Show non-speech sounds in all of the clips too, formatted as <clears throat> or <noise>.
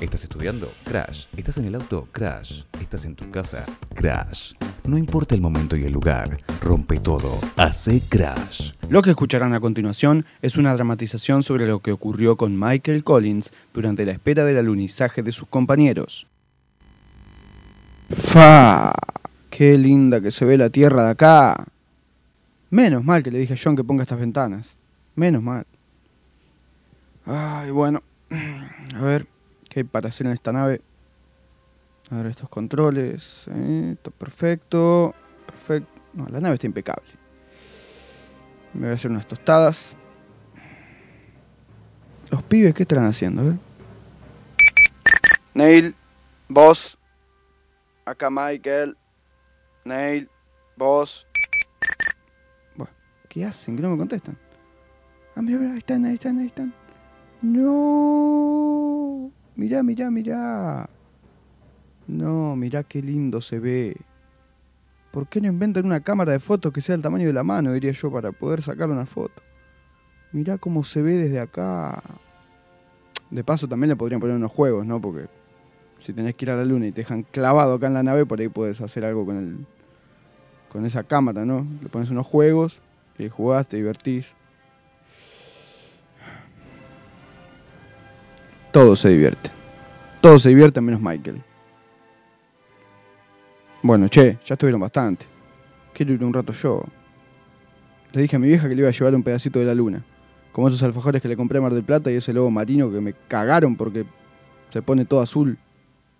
¿Estás estudiando? Crash. ¿Estás en el auto? Crash. ¿Estás en tu casa? Crash. No importa el momento y el lugar, rompe todo, hace Crash. Lo que escucharán a continuación es una dramatización sobre lo que ocurrió con Michael Collins durante la espera del alunizaje de sus compañeros. ¡Fa! ¡Qué linda que se ve la tierra de acá! Menos mal que le dije a John que ponga estas ventanas. Menos mal. Ay, bueno. <clears throat> A ver, ¿qué hay para hacer en esta nave? A ver, estos controles. eh, Esto perfecto. Perfecto. No, la nave está impecable. Me voy a hacer unas tostadas. Los pibes, ¿qué estarán haciendo? Ver. Neil, vos. Acá Michael. Neil, vos. Bueno, ¿qué hacen? Que no me contestan. Ah, mira, mira, ahí están, ahí están, ahí están. No. Mirá, mirá, mirá. No, mirá qué lindo se ve. ¿Por qué no inventan una cámara de fotos que sea del tamaño de la mano, diría yo, para poder sacar una foto? Mirá cómo se ve desde acá. De paso también le podrían poner unos juegos, ¿no? Porque si tenés que ir a la luna y te dejan clavado acá en la nave, por ahí puedes hacer algo con el con esa cámara, ¿no? Le pones unos juegos y jugás, te divertís. Todos se divierten. Todos se divierten menos Michael. Bueno, che, ya estuvieron bastante. Quiero ir un rato yo. Le dije a mi vieja que le iba a llevar un pedacito de la luna. Como esos alfajores que le compré a Mar del Plata y ese lobo marino que me cagaron porque se pone todo azul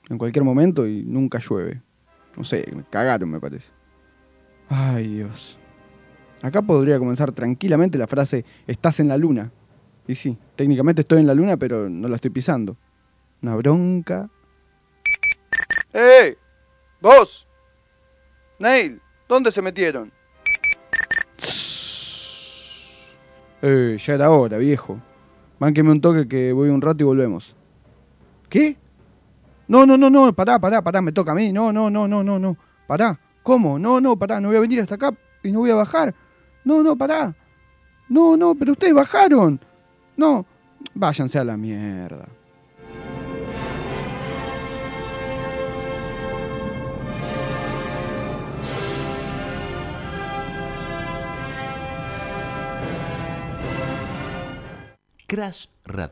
en cualquier momento y nunca llueve. No sé, me cagaron me parece. Ay Dios. Acá podría comenzar tranquilamente la frase estás en la luna. Y sí, técnicamente estoy en la luna pero no la estoy pisando. Una bronca. ¡Eh! ¡Vos! Neil, ¿dónde se metieron? Eh, ya era hora, viejo. Mánqueme un toque que voy un rato y volvemos. ¿Qué? No, no, no, no, pará, pará, pará, me toca a mí. No, no, no, no, no, no. Pará. ¿Cómo? No, no, pará, no voy a venir hasta acá y no voy a bajar. No, no, pará. No, no, pero ustedes bajaron. No, váyanse a la mierda. Crash Radio.